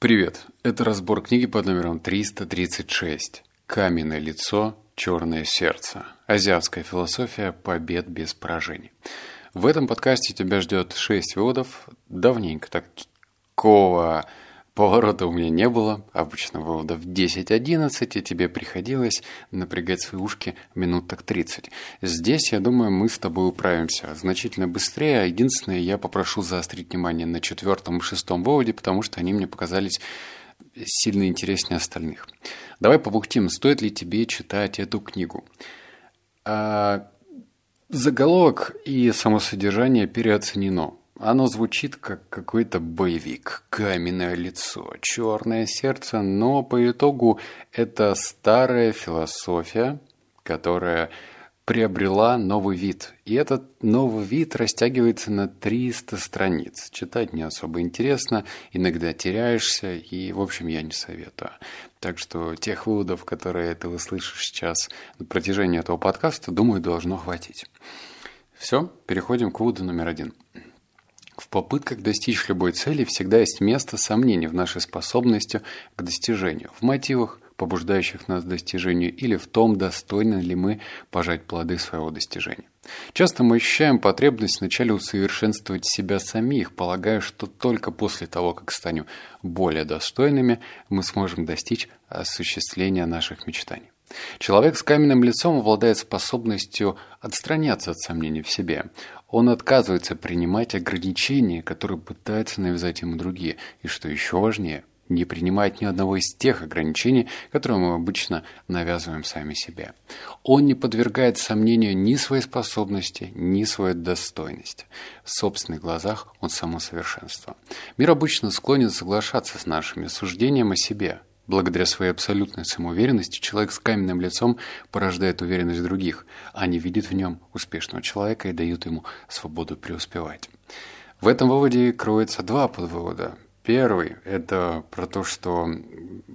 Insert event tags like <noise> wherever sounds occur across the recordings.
Привет! Это разбор книги под номером 336. «Каменное лицо, черное сердце. Азиатская философия побед без поражений». В этом подкасте тебя ждет 6 выводов. Давненько такого Поворота у меня не было, обычно выводов 10-11, и тебе приходилось напрягать свои ушки минут так 30. Здесь, я думаю, мы с тобой управимся значительно быстрее. Единственное, я попрошу заострить внимание на четвертом и шестом выводе, потому что они мне показались сильно интереснее остальных. Давай побухтим, стоит ли тебе читать эту книгу. А, заголовок и само содержание переоценено. Оно звучит как какой-то боевик, каменное лицо, черное сердце, но по итогу это старая философия, которая приобрела новый вид. И этот новый вид растягивается на 300 страниц. Читать не особо интересно, иногда теряешься, и, в общем, я не советую. Так что тех выводов, которые ты услышишь сейчас на протяжении этого подкаста, думаю, должно хватить. Все, переходим к выводу номер один. В попытках достичь любой цели всегда есть место сомнений в нашей способности к достижению, в мотивах, побуждающих нас к достижению, или в том, достойны ли мы пожать плоды своего достижения. Часто мы ощущаем потребность вначале усовершенствовать себя самих, полагая, что только после того, как станем более достойными, мы сможем достичь осуществления наших мечтаний. Человек с каменным лицом обладает способностью отстраняться от сомнений в себе. Он отказывается принимать ограничения, которые пытаются навязать ему другие. И что еще важнее, не принимает ни одного из тех ограничений, которые мы обычно навязываем сами себе. Он не подвергает сомнению ни своей способности, ни своей достойности. В собственных глазах он само совершенство. Мир обычно склонен соглашаться с нашими суждениями о себе – Благодаря своей абсолютной самоуверенности человек с каменным лицом порождает уверенность других. Они видят в нем успешного человека и дают ему свободу преуспевать. В этом выводе кроется два подвывода. Первый – это про то, что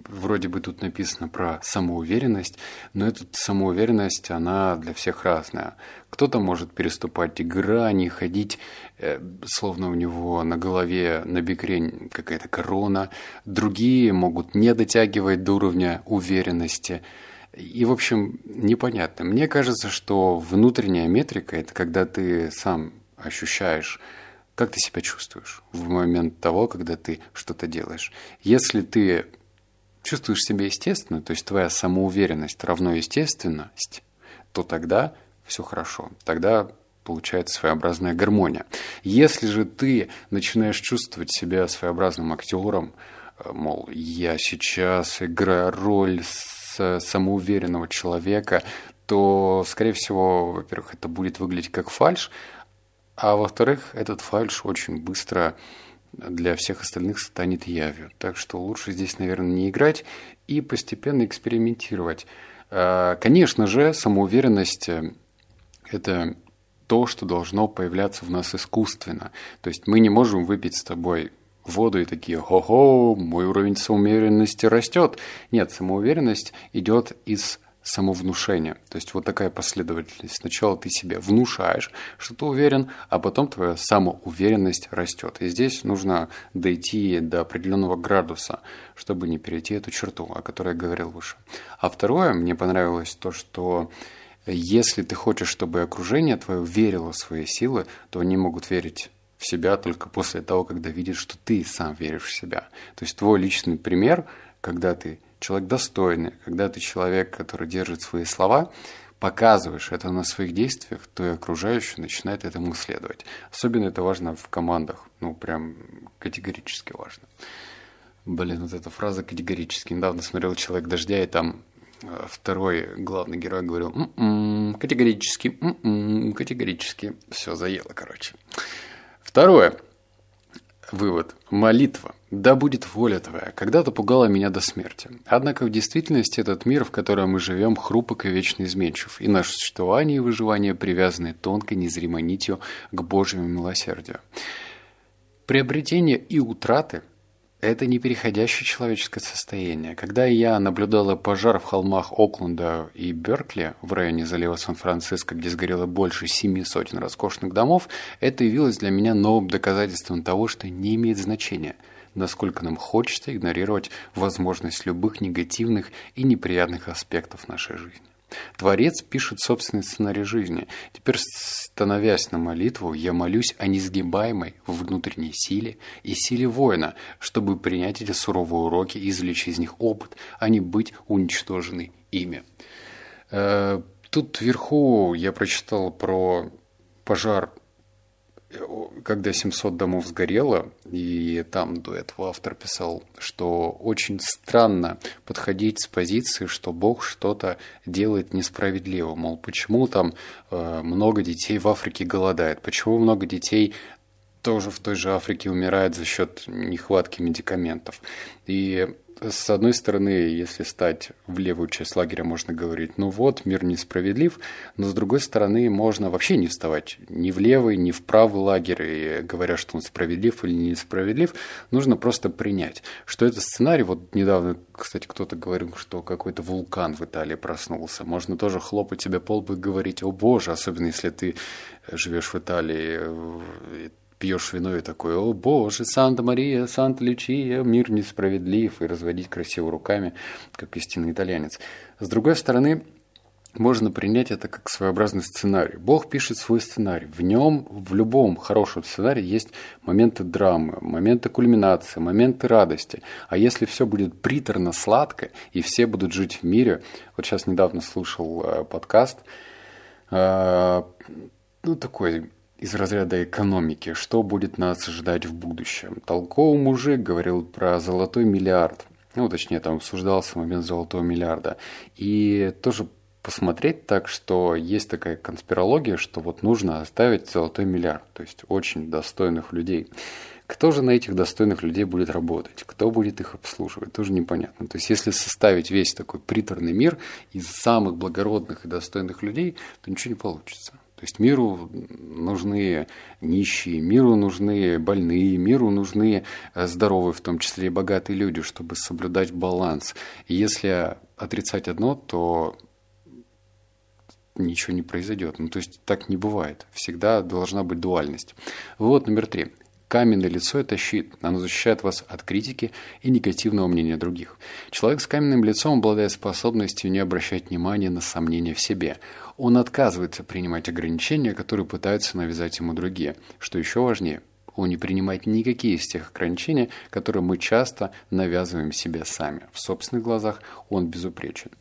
вроде бы тут написано про самоуверенность, но эта самоуверенность, она для всех разная. Кто-то может переступать грани, ходить, э, словно у него на голове на бикрень какая-то корона. Другие могут не дотягивать до уровня уверенности. И, в общем, непонятно. Мне кажется, что внутренняя метрика – это когда ты сам ощущаешь как ты себя чувствуешь в момент того, когда ты что-то делаешь? Если ты чувствуешь себя естественно, то есть твоя самоуверенность равно естественность, то тогда все хорошо. Тогда получается своеобразная гармония. Если же ты начинаешь чувствовать себя своеобразным актером, э, мол, я сейчас играю роль самоуверенного человека, то, скорее всего, во-первых, это будет выглядеть как фальш, а во-вторых, этот фальш очень быстро для всех остальных станет явью. Так что лучше здесь, наверное, не играть и постепенно экспериментировать. А, конечно же, самоуверенность э, – это то, что должно появляться в нас искусственно. То есть мы не можем выпить с тобой воду и такие «Хо-хо, мой уровень самоуверенности растет». Нет, самоуверенность идет из самовнушение. То есть вот такая последовательность. Сначала ты себе внушаешь, что ты уверен, а потом твоя самоуверенность растет. И здесь нужно дойти до определенного градуса, чтобы не перейти эту черту, о которой я говорил выше. А второе, мне понравилось то, что если ты хочешь, чтобы окружение твое верило в свои силы, то они могут верить в себя только после того, когда видят, что ты сам веришь в себя. То есть твой личный пример, когда ты человек достойный, когда ты человек, который держит свои слова, показываешь это на своих действиях, то и окружающие начинают этому следовать. Особенно это важно в командах, ну прям категорически важно. Блин, вот эта фраза категорически. Недавно смотрел «Человек дождя», и там э, второй главный герой говорил м-м, категорически, м-м, категорически. Все заело, короче. Второе. Вывод. Молитва. Да будет воля твоя. Когда-то пугала меня до смерти. Однако в действительности этот мир, в котором мы живем, хрупок и вечно изменчив, и наше существование и выживание привязаны тонкой незримой нитью к Божьему милосердию. Приобретение и утраты – это непереходящее человеческое состояние. Когда я наблюдала пожар в холмах Окленда и Беркли в районе залива Сан-Франциско, где сгорело больше семи сотен роскошных домов, это явилось для меня новым доказательством того, что не имеет значения, насколько нам хочется игнорировать возможность любых негативных и неприятных аспектов нашей жизни. Творец пишет собственный сценарий жизни. Теперь, становясь на молитву, я молюсь о несгибаемой внутренней силе и силе воина, чтобы принять эти суровые уроки и извлечь из них опыт, а не быть уничтоженной ими. Э, тут вверху я прочитал про пожар когда 700 домов сгорело, и там до этого автор писал, что очень странно подходить с позиции, что Бог что-то делает несправедливо. Мол, почему там э, много детей в Африке голодает, почему много детей тоже в той же Африке умирает за счет нехватки медикаментов. И с одной стороны, если стать в левую часть лагеря, можно говорить, ну вот, мир несправедлив, но с другой стороны, можно вообще не вставать ни в левый, ни в правый лагерь, и говоря, что он справедлив или несправедлив, нужно просто принять, что это сценарий, вот недавно, кстати, кто-то говорил, что какой-то вулкан в Италии проснулся, можно тоже хлопать себе по лбу и говорить, о боже, особенно если ты живешь в Италии, пьешь вино и такой, о боже, Санта-Мария, Санта-Лючия, мир несправедлив, и разводить красиво руками, как истинный итальянец. С другой стороны, можно принять это как своеобразный сценарий. Бог пишет свой сценарий. В нем, в любом хорошем сценарии есть моменты драмы, моменты кульминации, моменты радости. А если все будет приторно сладко, и все будут жить в мире... Вот сейчас недавно слушал э, подкаст, э, ну, такой из разряда экономики, что будет нас ждать в будущем. Толковый мужик говорил про золотой миллиард. Ну, точнее, там обсуждался момент золотого миллиарда. И тоже посмотреть так, что есть такая конспирология, что вот нужно оставить золотой миллиард, то есть очень достойных людей. Кто же на этих достойных людей будет работать? Кто будет их обслуживать? Тоже непонятно. То есть, если составить весь такой приторный мир из самых благородных и достойных людей, то ничего не получится. То есть миру нужны нищие, миру нужны больные, миру нужны э, здоровые, в том числе и богатые люди, чтобы соблюдать баланс. И если отрицать одно, то ничего не произойдет. Ну, то есть так не бывает. Всегда должна быть дуальность. Вот номер три. Каменное лицо – это щит. Оно защищает вас от критики и негативного мнения других. Человек с каменным лицом обладает способностью не обращать внимания на сомнения в себе. Он отказывается принимать ограничения, которые пытаются навязать ему другие. Что еще важнее – он не принимает никакие из тех ограничений, которые мы часто навязываем себе сами. В собственных глазах он безупречен.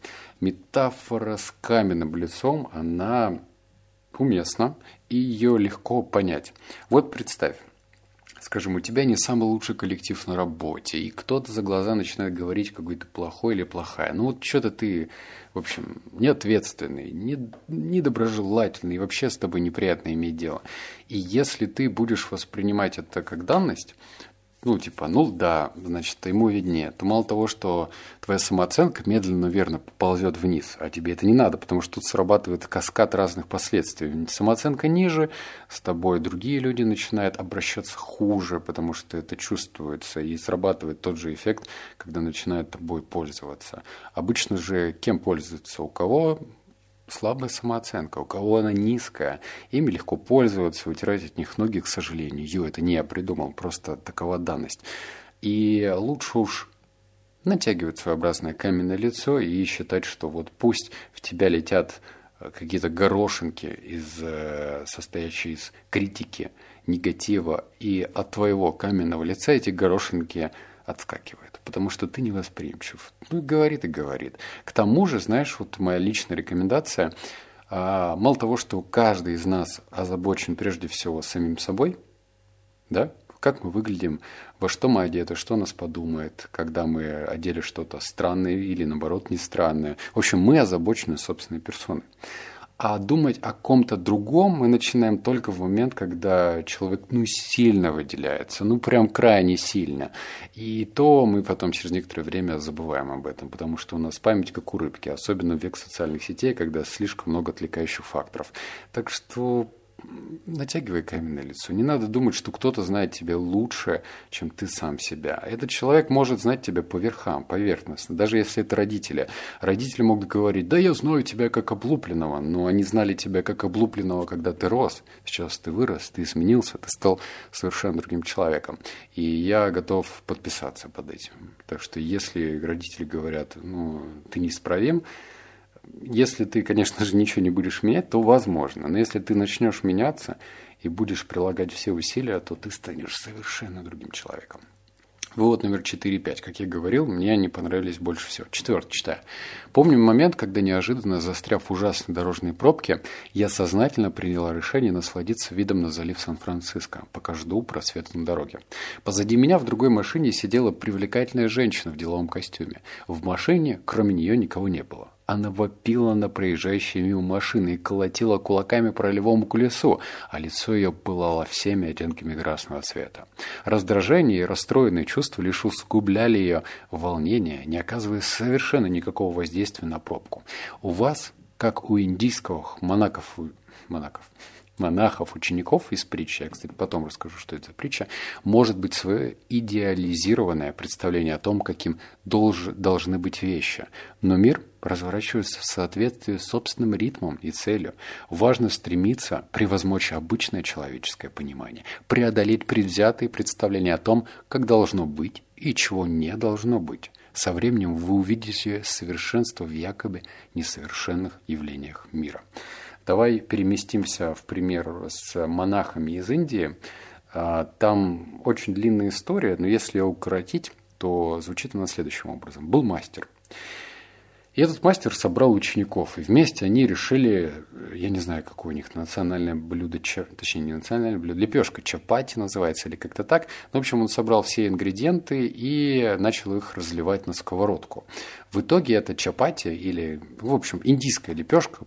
Метафора с каменным лицом, она уместна, и ее легко понять. Вот представь, скажем, у тебя не самый лучший коллектив на работе, и кто-то за глаза начинает говорить, какой ты плохой или плохая. Ну вот что-то ты, в общем, неответственный, не, недоброжелательный, и вообще с тобой неприятно иметь дело. И если ты будешь воспринимать это как данность, ну, типа, ну да, значит, ему виднее, то мало того, что твоя самооценка медленно, верно ползет вниз, а тебе это не надо, потому что тут срабатывает каскад разных последствий. Самооценка ниже, с тобой другие люди начинают обращаться хуже, потому что это чувствуется, и срабатывает тот же эффект, когда начинают тобой пользоваться. Обычно же кем пользуются? У кого слабая самооценка, у кого она низкая, ими легко пользоваться, вытирать от них ноги, к сожалению. Ю, это не я придумал, просто такова данность. И лучше уж натягивать своеобразное каменное лицо и считать, что вот пусть в тебя летят э, какие-то горошинки, из, э, состоящие из критики, негатива, и от твоего каменного лица эти горошинки отскакивают, потому что ты невосприимчив. Ну, говорит и говорит. К тому же, знаешь, вот моя личная рекомендация, а, мало того, что каждый из нас озабочен прежде всего самим собой, да, как мы выглядим, во что мы одеты, что нас подумает, когда мы одели что-то странное или, наоборот, не странное. В общем, мы озабочены собственной персоной. А думать о ком-то другом мы начинаем только в момент, когда человек ну, сильно выделяется, ну прям крайне сильно. И то мы потом через некоторое время забываем об этом, потому что у нас память как у рыбки, особенно в век социальных сетей, когда слишком много отвлекающих факторов. Так что натягивай каменное лицо. Не надо думать, что кто-то знает тебя лучше, чем ты сам себя. Этот человек может знать тебя по верхам, поверхностно, даже если это родители. Родители могут говорить, да я знаю тебя как облупленного, но они знали тебя как облупленного, когда ты рос. Сейчас ты вырос, ты изменился, ты стал совершенно другим человеком. И я готов подписаться под этим. Так что если родители говорят, ну, ты неисправим, если ты, конечно же, ничего не будешь менять, то возможно. Но если ты начнешь меняться и будешь прилагать все усилия, то ты станешь совершенно другим человеком. Вывод номер 4 и 5. Как я говорил, мне они понравились больше всего. Четвертый читаю. Помню момент, когда неожиданно, застряв в ужасной дорожной пробке, я сознательно приняла решение насладиться видом на залив Сан-Франциско, пока жду просвета на дороге. Позади меня в другой машине сидела привлекательная женщина в деловом костюме. В машине, кроме нее, никого не было. Она вопила на проезжающие мимо машины и колотила кулаками по рулевому колесу, а лицо ее пылало всеми оттенками красного цвета. Раздражение и расстроенные чувства лишь усугубляли ее волнение, не оказывая совершенно никакого воздействия на пробку. У вас, как у индийских монаков, монаков монахов, учеников из притчи, я, кстати, потом расскажу, что это за притча, может быть свое идеализированное представление о том, каким долж, должны быть вещи. Но мир разворачивается в соответствии с собственным ритмом и целью. Важно стремиться превозмочь обычное человеческое понимание, преодолеть предвзятые представления о том, как должно быть и чего не должно быть. Со временем вы увидите совершенство в якобы несовершенных явлениях мира. Давай переместимся в пример с монахами из Индии. А, там очень длинная история, но если ее укоротить, то звучит она следующим образом. Был мастер. И этот мастер собрал учеников, и вместе они решили, я не знаю, какое у них национальное блюдо, точнее, не национальное блюдо, лепешка чапати называется, или как-то так. Ну, в общем, он собрал все ингредиенты и начал их разливать на сковородку. В итоге это чапати, или, в общем, индийская лепешка,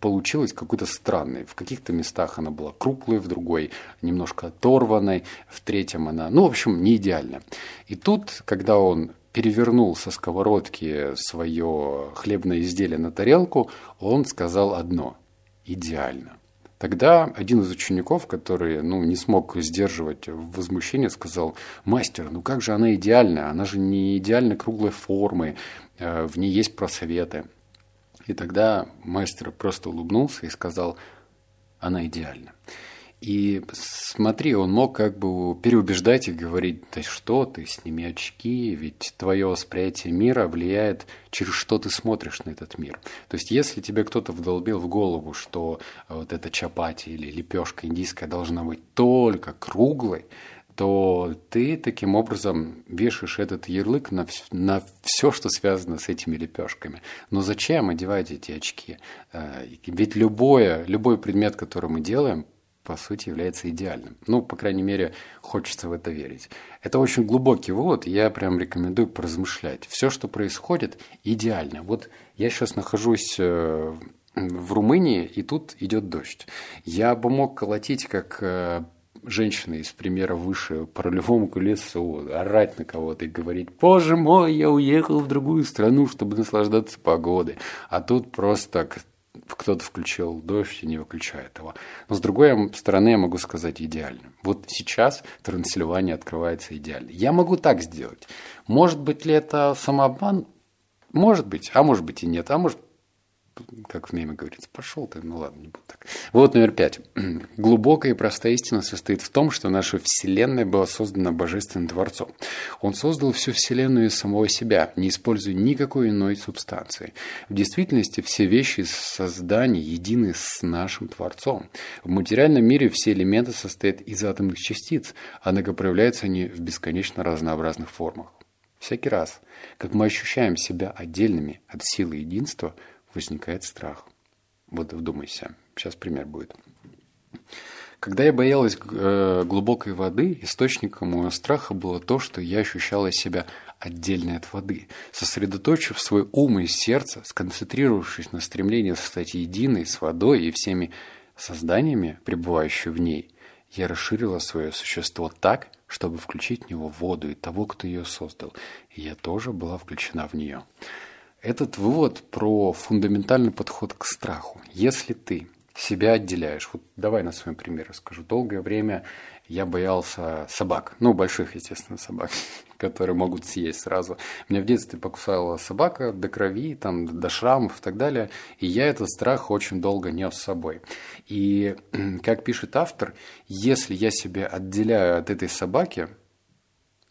получилась какой-то странной. В каких-то местах она была круглой, в другой немножко оторванной, в третьем она, ну, в общем, не идеальная. И тут, когда он перевернул со сковородки свое хлебное изделие на тарелку, он сказал одно – идеально. Тогда один из учеников, который ну, не смог сдерживать возмущение, сказал, мастер, ну как же она идеальная, она же не идеально круглой формы, э, в ней есть просветы. И тогда мастер просто улыбнулся и сказал, она идеальна. И смотри, он мог как бы переубеждать и говорить, да что ты, сними очки, ведь твое восприятие мира влияет, через что ты смотришь на этот мир. То есть, если тебе кто-то вдолбил в голову, что вот эта чапати или лепешка индийская должна быть только круглой, то ты таким образом вешаешь этот ярлык на, на все, что связано с этими лепешками. Но зачем одевать эти очки? Э, ведь любое, любой предмет, который мы делаем, по сути, является идеальным. Ну, по крайней мере, хочется в это верить. Это очень глубокий вывод, я прям рекомендую поразмышлять. Все, что происходит, идеально. Вот я сейчас нахожусь э, в Румынии, и тут идет дождь. Я бы мог колотить как э, женщина из примера выше по рулевому колесу, орать на кого-то и говорить, боже мой, я уехал в другую страну, чтобы наслаждаться погодой. А тут просто кто-то включил дождь и не выключает его. Но с другой стороны, я могу сказать идеально. Вот сейчас Трансильвания открывается идеально. Я могу так сделать. Может быть ли это самообман? Может быть, а может быть и нет, а может как в меме говорится, пошел ты, ну ладно, не буду так. Вот номер пять. <clears throat> Глубокая и простая истина состоит в том, что наша Вселенная была создана Божественным Творцом. Он создал всю Вселенную из самого себя, не используя никакой иной субстанции. В действительности все вещи создания едины с нашим Творцом. В материальном мире все элементы состоят из атомных частиц, однако проявляются они в бесконечно разнообразных формах. Всякий раз, как мы ощущаем себя отдельными от силы единства – возникает страх. Вот вдумайся. Сейчас пример будет. Когда я боялась э, глубокой воды, источником моего страха было то, что я ощущала себя отдельной от воды. Сосредоточив свой ум и сердце, сконцентрировавшись на стремлении стать единой с водой и всеми созданиями, пребывающими в ней, я расширила свое существо так, чтобы включить в него воду и того, кто ее создал. И я тоже была включена в нее. Этот вывод про фундаментальный подход к страху. Если ты себя отделяешь. Вот давай на своем примере расскажу. Долгое время я боялся собак. Ну, больших, естественно, собак, <laughs> которые могут съесть сразу. Меня в детстве покусала собака до крови, там, до шрамов и так далее. И я этот страх очень долго нес с собой. И, как пишет автор, если я себя отделяю от этой собаки,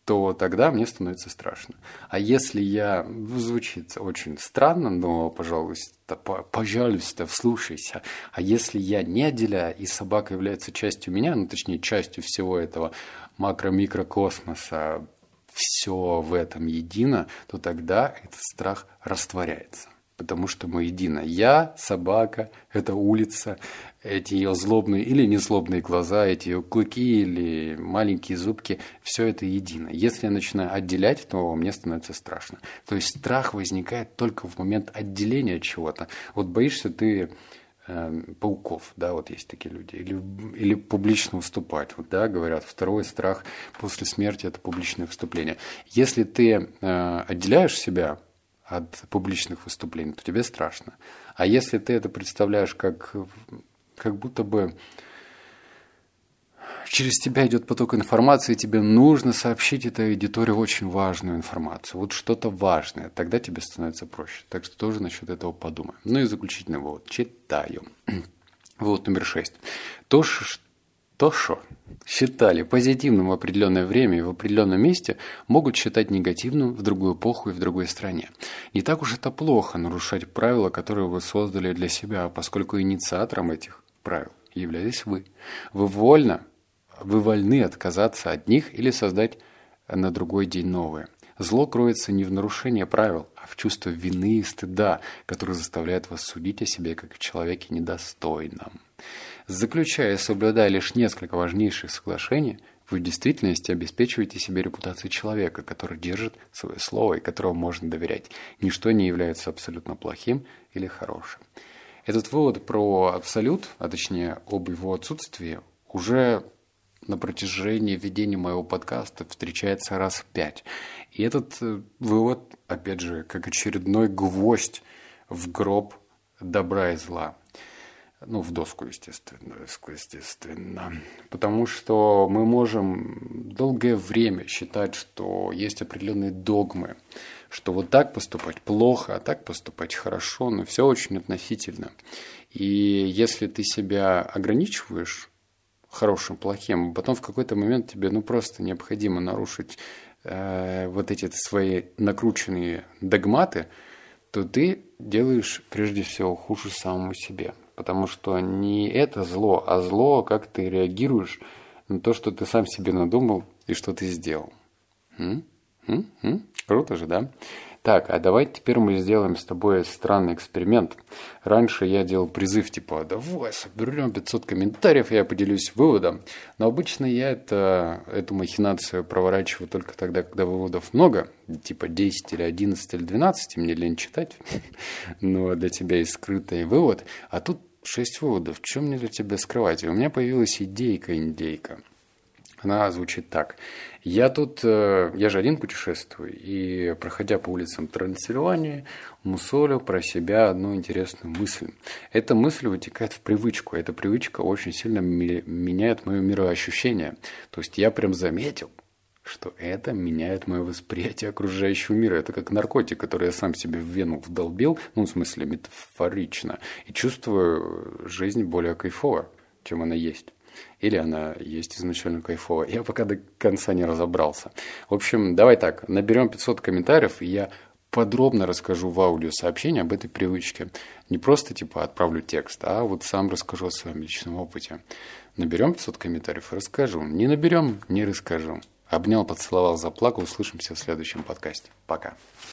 то тогда мне становится страшно. А если я... Звучит очень странно, но, пожалуйста, пожалуйста, вслушайся. А если я не отделяю, и собака является частью меня, ну, точнее, частью всего этого макро-микрокосмоса, все в этом едино, то тогда этот страх растворяется потому что мы едино. Я, собака, это улица, эти ее злобные или незлобные глаза, эти ее клыки или маленькие зубки, все это едино. Если я начинаю отделять, то мне становится страшно. То есть страх возникает только в момент отделения чего-то. Вот боишься ты э, пауков, да, вот есть такие люди, или, или публично выступать, вот, да, говорят, второй страх после смерти – это публичное выступление. Если ты э, отделяешь себя от публичных выступлений, то тебе страшно. А если ты это представляешь как, как будто бы через тебя идет поток информации, и тебе нужно сообщить этой аудитории очень важную информацию, вот что-то важное, тогда тебе становится проще. Так что тоже насчет этого подумай. Ну и заключительный вывод. Читаю. <clears throat> Вывод номер шесть. То, то, что считали позитивным в определенное время и в определенном месте, могут считать негативным в другую эпоху и в другой стране. Не так уж это плохо нарушать правила, которые вы создали для себя, поскольку инициатором этих правил являетесь вы. Вы вольно, вы вольны отказаться от них или создать на другой день новые. Зло кроется не в нарушении правил, а в чувстве вины и стыда, которое заставляет вас судить о себе как о человеке недостойном. Заключая и соблюдая лишь несколько важнейших соглашений, вы в действительности обеспечиваете себе репутацию человека, который держит свое слово и которому можно доверять. Ничто не является абсолютно плохим или хорошим. Этот вывод про абсолют, а точнее об его отсутствии, уже на протяжении ведения моего подкаста встречается раз в пять. И этот э, вывод, опять же, как очередной гвоздь в гроб добра и зла. Ну, в доску, естественно, естественно. Потому что мы можем долгое время считать, что есть определенные догмы, что вот так поступать плохо, а так поступать хорошо, но все очень относительно. И если ты себя ограничиваешь хорошим, плохим, потом в какой-то момент тебе ну просто необходимо нарушить э, вот эти свои накрученные догматы, то ты делаешь прежде всего хуже самому себе. Потому что не это зло, а зло, как ты реагируешь на то, что ты сам себе надумал и что ты сделал. М? М? М? Круто же, да? Так, а давай теперь мы сделаем с тобой странный эксперимент. Раньше я делал призыв типа «давай соберем 500 комментариев, я поделюсь выводом». Но обычно я это, эту махинацию проворачиваю только тогда, когда выводов много, типа 10 или 11 или 12, мне лень читать, <laughs> но для тебя есть скрытый вывод. А тут шесть выводов. Чем мне для тебя скрывать? И у меня появилась идейка-индейка. Она звучит так. Я тут, э, я же один путешествую, и проходя по улицам Трансильвании, мусолю про себя одну интересную мысль. Эта мысль вытекает в привычку. Эта привычка очень сильно меняет мое мироощущение. То есть я прям заметил, что это меняет мое восприятие окружающего мира. Это как наркотик, который я сам себе в вену вдолбил, ну, в смысле, метафорично, и чувствую жизнь более кайфово, чем она есть. Или она есть изначально кайфовая. Я пока до конца не разобрался. В общем, давай так, наберем 500 комментариев, и я подробно расскажу в аудиосообщении об этой привычке. Не просто типа отправлю текст, а вот сам расскажу о своем личном опыте. Наберем 500 комментариев, расскажу. Не наберем, не расскажу. Обнял, поцеловал, заплакал. Услышимся в следующем подкасте. Пока.